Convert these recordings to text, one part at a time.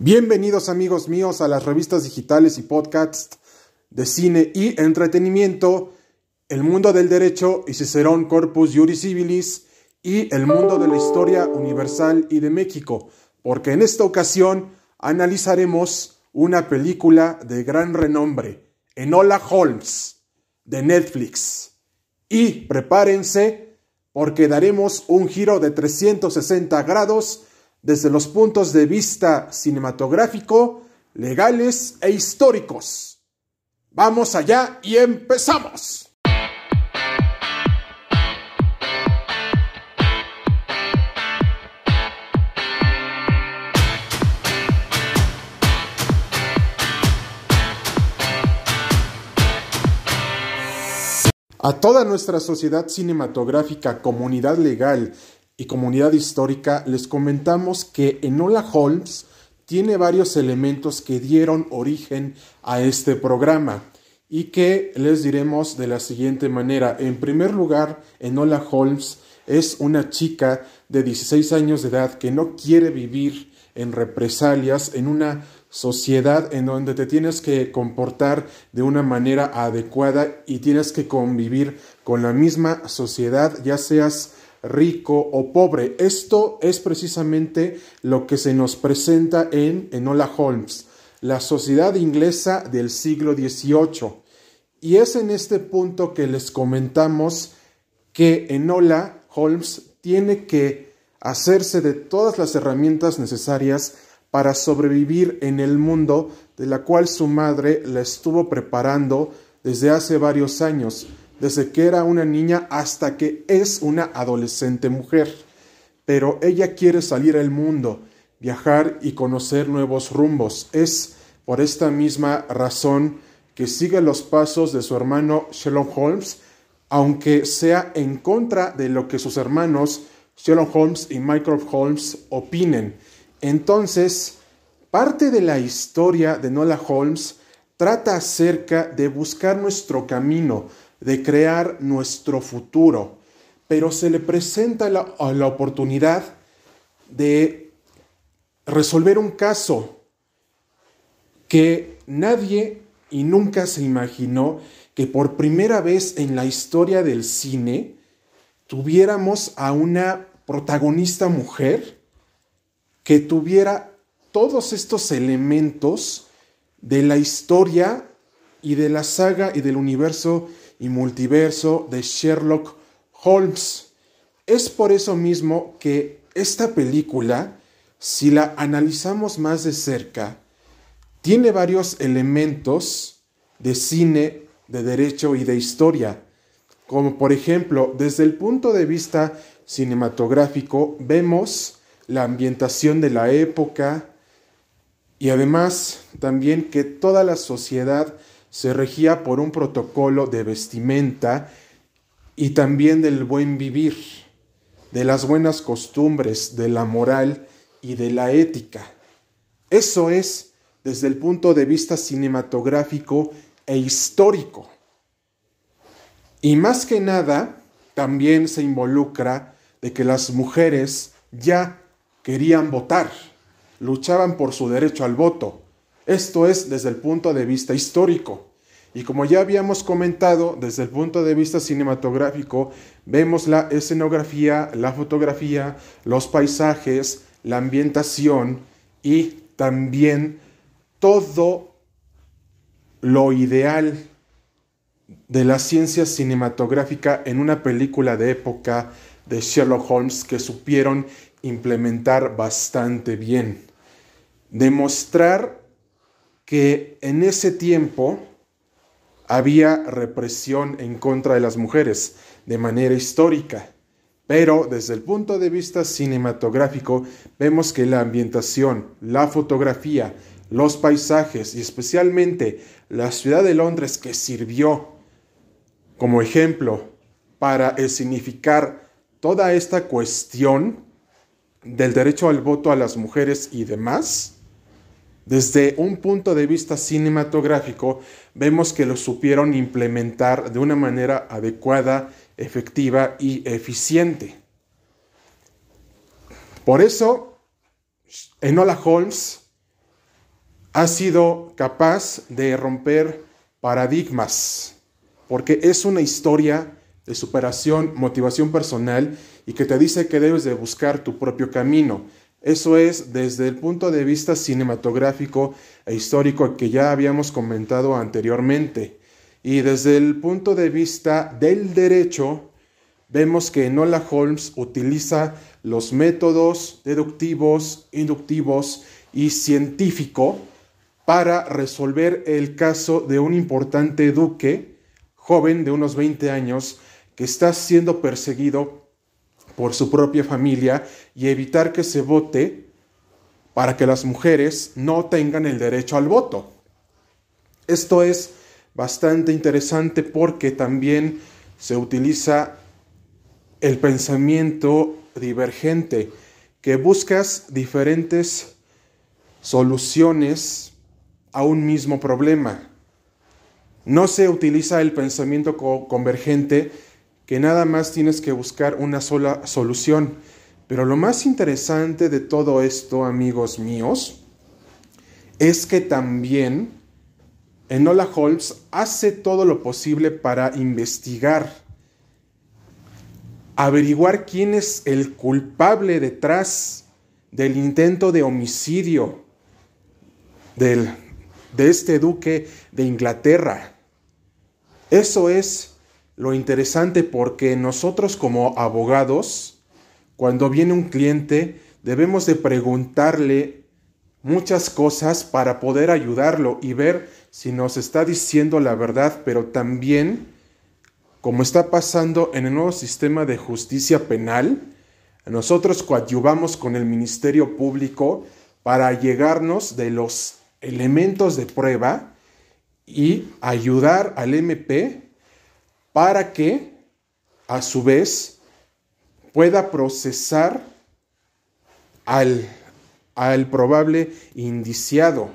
Bienvenidos amigos míos a las revistas digitales y podcasts de cine y entretenimiento, El mundo del derecho y Cicerón Corpus Juris Civilis y El mundo de la historia universal y de México, porque en esta ocasión analizaremos una película de gran renombre, Enola Holmes, de Netflix. Y prepárense porque daremos un giro de 360 grados desde los puntos de vista cinematográfico, legales e históricos. Vamos allá y empezamos. A toda nuestra sociedad cinematográfica, comunidad legal y comunidad histórica, les comentamos que Enola Holmes tiene varios elementos que dieron origen a este programa y que les diremos de la siguiente manera. En primer lugar, Enola Holmes es una chica de 16 años de edad que no quiere vivir en represalias en una sociedad en donde te tienes que comportar de una manera adecuada y tienes que convivir con la misma sociedad, ya seas rico o pobre. Esto es precisamente lo que se nos presenta en Enola Holmes, la sociedad inglesa del siglo XVIII. Y es en este punto que les comentamos que Enola Holmes tiene que hacerse de todas las herramientas necesarias para sobrevivir en el mundo de la cual su madre la estuvo preparando desde hace varios años desde que era una niña hasta que es una adolescente mujer. Pero ella quiere salir al mundo, viajar y conocer nuevos rumbos. Es por esta misma razón que sigue los pasos de su hermano Sherlock Holmes, aunque sea en contra de lo que sus hermanos Sherlock Holmes y Michael Holmes opinen. Entonces, parte de la historia de Nola Holmes trata acerca de buscar nuestro camino, de crear nuestro futuro, pero se le presenta la, la oportunidad de resolver un caso que nadie y nunca se imaginó que por primera vez en la historia del cine tuviéramos a una protagonista mujer que tuviera todos estos elementos de la historia y de la saga y del universo y multiverso de Sherlock Holmes. Es por eso mismo que esta película, si la analizamos más de cerca, tiene varios elementos de cine, de derecho y de historia, como por ejemplo, desde el punto de vista cinematográfico, vemos la ambientación de la época y además también que toda la sociedad se regía por un protocolo de vestimenta y también del buen vivir, de las buenas costumbres, de la moral y de la ética. Eso es desde el punto de vista cinematográfico e histórico. Y más que nada, también se involucra de que las mujeres ya querían votar, luchaban por su derecho al voto, esto es desde el punto de vista histórico. Y como ya habíamos comentado, desde el punto de vista cinematográfico, vemos la escenografía, la fotografía, los paisajes, la ambientación y también todo lo ideal de la ciencia cinematográfica en una película de época de Sherlock Holmes que supieron implementar bastante bien. Demostrar que en ese tiempo había represión en contra de las mujeres de manera histórica. Pero desde el punto de vista cinematográfico vemos que la ambientación, la fotografía, los paisajes y especialmente la ciudad de Londres que sirvió como ejemplo para significar toda esta cuestión del derecho al voto a las mujeres y demás, desde un punto de vista cinematográfico, vemos que lo supieron implementar de una manera adecuada, efectiva y eficiente. Por eso, Enola Holmes ha sido capaz de romper paradigmas, porque es una historia de superación, motivación personal y que te dice que debes de buscar tu propio camino. Eso es desde el punto de vista cinematográfico e histórico que ya habíamos comentado anteriormente. Y desde el punto de vista del derecho, vemos que Nola Holmes utiliza los métodos deductivos, inductivos y científico para resolver el caso de un importante duque, joven de unos 20 años, que está siendo perseguido por su propia familia y evitar que se vote para que las mujeres no tengan el derecho al voto. Esto es bastante interesante porque también se utiliza el pensamiento divergente, que buscas diferentes soluciones a un mismo problema. No se utiliza el pensamiento convergente, que nada más tienes que buscar una sola solución. Pero lo más interesante de todo esto, amigos míos, es que también Enola Holmes hace todo lo posible para investigar, averiguar quién es el culpable detrás del intento de homicidio del, de este duque de Inglaterra. Eso es lo interesante porque nosotros como abogados, cuando viene un cliente, debemos de preguntarle muchas cosas para poder ayudarlo y ver si nos está diciendo la verdad, pero también, como está pasando en el nuevo sistema de justicia penal, nosotros coadyuvamos con el Ministerio Público para llegarnos de los elementos de prueba y ayudar al MP para que a su vez pueda procesar al, al probable indiciado.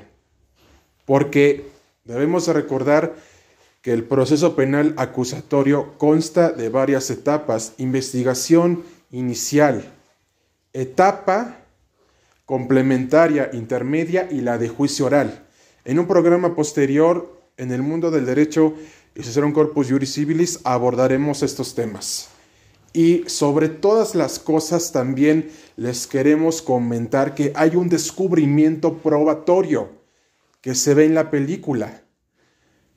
Porque debemos recordar que el proceso penal acusatorio consta de varias etapas. Investigación inicial, etapa complementaria, intermedia y la de juicio oral. En un programa posterior, en el mundo del derecho, y si será un corpus juris civilis, abordaremos estos temas. Y sobre todas las cosas también les queremos comentar que hay un descubrimiento probatorio que se ve en la película.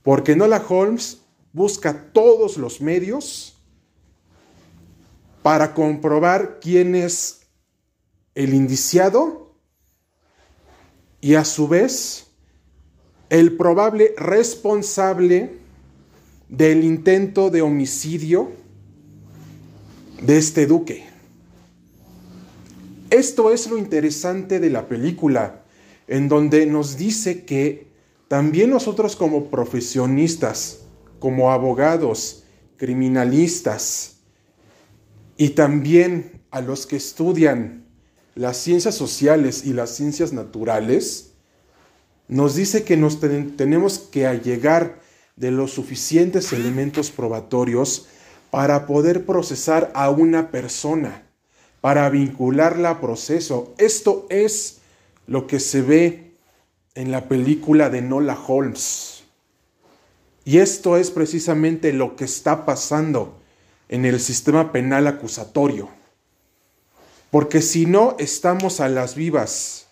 Porque Nola Holmes busca todos los medios para comprobar quién es el indiciado y a su vez el probable responsable del intento de homicidio de este duque. Esto es lo interesante de la película, en donde nos dice que también nosotros como profesionistas, como abogados, criminalistas, y también a los que estudian las ciencias sociales y las ciencias naturales, nos dice que nos tenemos que allegar de los suficientes elementos probatorios para poder procesar a una persona, para vincularla a proceso. Esto es lo que se ve en la película de Nola Holmes. Y esto es precisamente lo que está pasando en el sistema penal acusatorio. Porque si no estamos a las vivas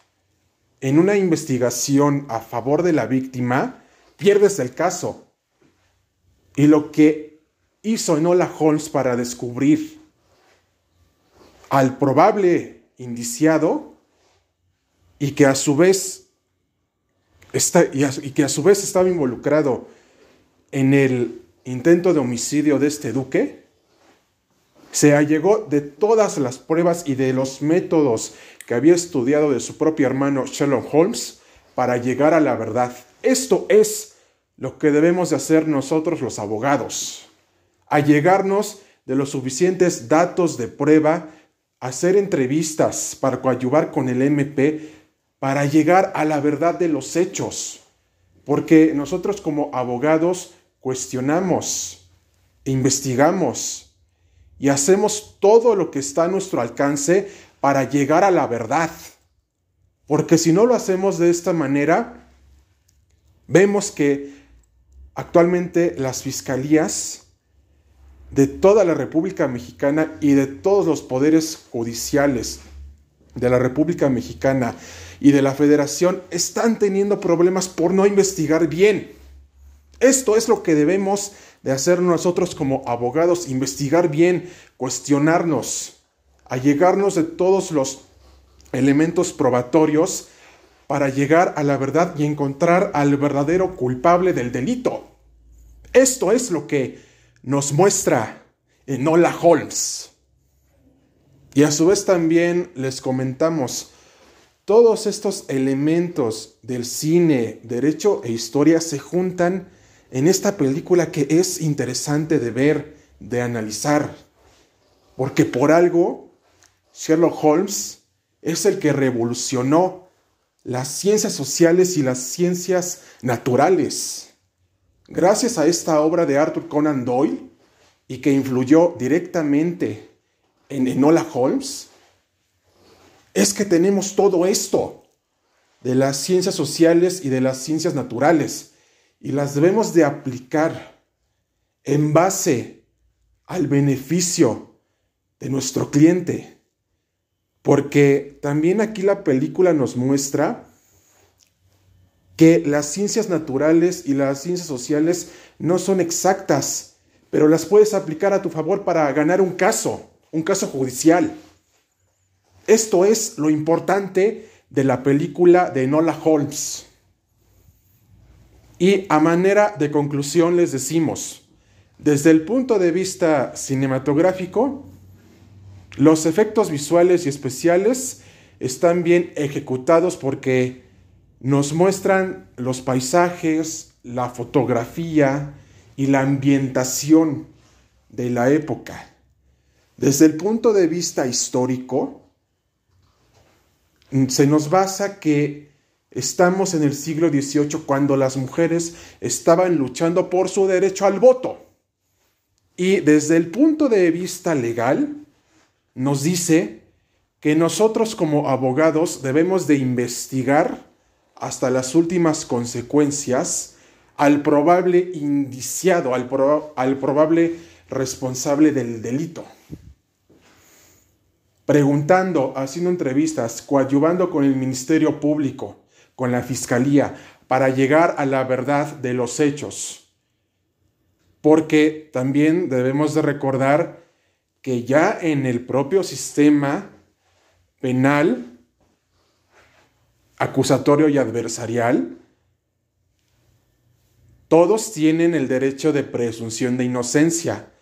en una investigación a favor de la víctima, pierdes el caso. Y lo que hizo Enola Holmes para descubrir al probable indiciado y que a su vez está, y, que a su vez estaba involucrado en el intento de homicidio de este duque, se allegó de todas las pruebas y de los métodos que había estudiado de su propio hermano Sherlock Holmes para llegar a la verdad. Esto es lo que debemos de hacer nosotros los abogados, allegarnos de los suficientes datos de prueba, hacer entrevistas para coadyuvar con el MP, para llegar a la verdad de los hechos, porque nosotros como abogados cuestionamos, investigamos y hacemos todo lo que está a nuestro alcance para llegar a la verdad. Porque si no lo hacemos de esta manera, Vemos que actualmente las fiscalías de toda la República Mexicana y de todos los poderes judiciales de la República Mexicana y de la Federación están teniendo problemas por no investigar bien. Esto es lo que debemos de hacer nosotros como abogados, investigar bien, cuestionarnos, allegarnos de todos los elementos probatorios para llegar a la verdad y encontrar al verdadero culpable del delito. Esto es lo que nos muestra Enola Holmes. Y a su vez también les comentamos, todos estos elementos del cine, derecho e historia se juntan en esta película que es interesante de ver, de analizar. Porque por algo, Sherlock Holmes es el que revolucionó las ciencias sociales y las ciencias naturales. Gracias a esta obra de Arthur Conan Doyle y que influyó directamente en Enola Holmes, es que tenemos todo esto de las ciencias sociales y de las ciencias naturales y las debemos de aplicar en base al beneficio de nuestro cliente. Porque también aquí la película nos muestra que las ciencias naturales y las ciencias sociales no son exactas, pero las puedes aplicar a tu favor para ganar un caso, un caso judicial. Esto es lo importante de la película de Enola Holmes. Y a manera de conclusión les decimos, desde el punto de vista cinematográfico, los efectos visuales y especiales están bien ejecutados porque nos muestran los paisajes, la fotografía y la ambientación de la época. Desde el punto de vista histórico, se nos basa que estamos en el siglo XVIII cuando las mujeres estaban luchando por su derecho al voto. Y desde el punto de vista legal, nos dice que nosotros como abogados debemos de investigar hasta las últimas consecuencias al probable indiciado, al, al probable responsable del delito preguntando, haciendo entrevistas, coadyuvando con el Ministerio Público, con la Fiscalía, para llegar a la verdad de los hechos. Porque también debemos de recordar que ya en el propio sistema penal, acusatorio y adversarial, todos tienen el derecho de presunción de inocencia,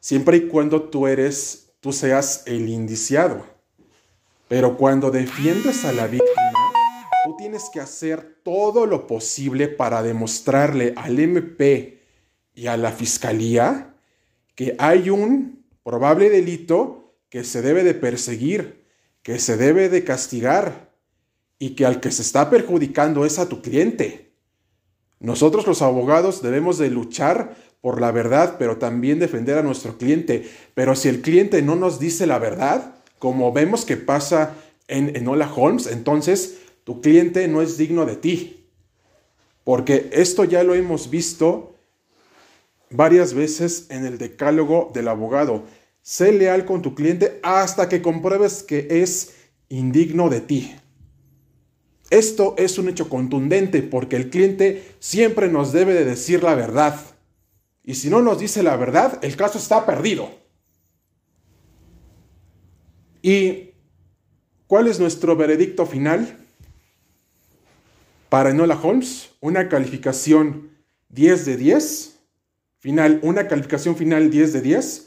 siempre y cuando tú eres tú seas el indiciado. Pero cuando defiendes a la víctima, tú tienes que hacer todo lo posible para demostrarle al MP y a la fiscalía que hay un probable delito que se debe de perseguir, que se debe de castigar y que al que se está perjudicando es a tu cliente. Nosotros los abogados debemos de luchar por la verdad, pero también defender a nuestro cliente. Pero si el cliente no nos dice la verdad, como vemos que pasa en Enola Holmes, entonces tu cliente no es digno de ti. Porque esto ya lo hemos visto varias veces en el decálogo del abogado. Sé leal con tu cliente hasta que compruebes que es indigno de ti. Esto es un hecho contundente porque el cliente siempre nos debe de decir la verdad. Y si no nos dice la verdad, el caso está perdido. ¿Y cuál es nuestro veredicto final? Para Enola Holmes, una calificación 10 de 10. Final, una calificación final 10 de 10.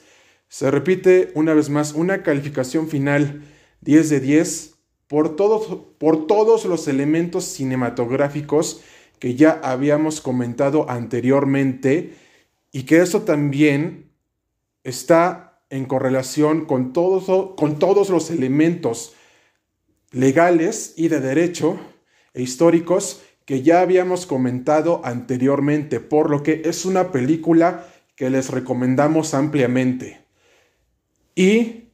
Se repite una vez más, una calificación final 10 de 10 por todos, por todos los elementos cinematográficos que ya habíamos comentado anteriormente y que eso también está en correlación con con todos los elementos legales y de derecho e históricos que ya habíamos comentado anteriormente, por lo que es una película que les recomendamos ampliamente. Y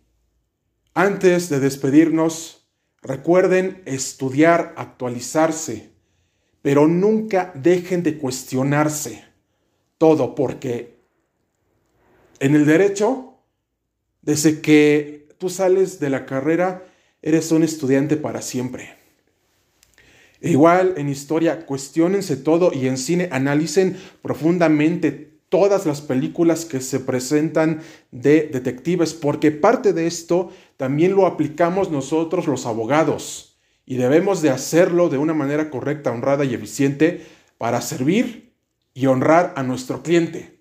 antes de despedirnos, recuerden estudiar, actualizarse, pero nunca dejen de cuestionarse todo, porque en el derecho, desde que tú sales de la carrera, eres un estudiante para siempre. E igual en historia, cuestionense todo y en cine analicen profundamente todas las películas que se presentan de detectives, porque parte de esto también lo aplicamos nosotros los abogados y debemos de hacerlo de una manera correcta, honrada y eficiente para servir y honrar a nuestro cliente,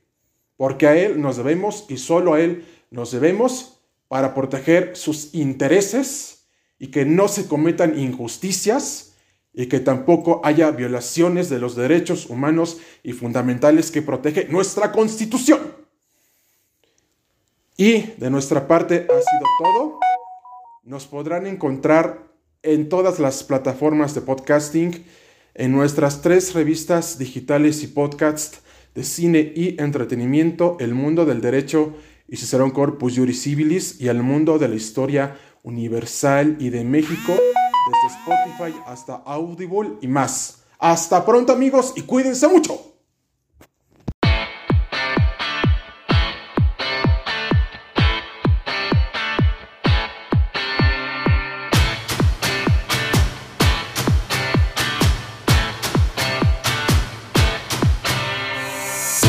porque a él nos debemos y solo a él nos debemos para proteger sus intereses y que no se cometan injusticias y que tampoco haya violaciones de los derechos humanos y fundamentales que protege nuestra Constitución. Y de nuestra parte ha sido todo. Nos podrán encontrar en todas las plataformas de podcasting, en nuestras tres revistas digitales y podcasts de cine y entretenimiento, El Mundo del Derecho y Cicerón Corpus Juris Civilis y El Mundo de la Historia Universal y de México desde Spotify hasta Audible y más. Hasta pronto amigos y cuídense mucho.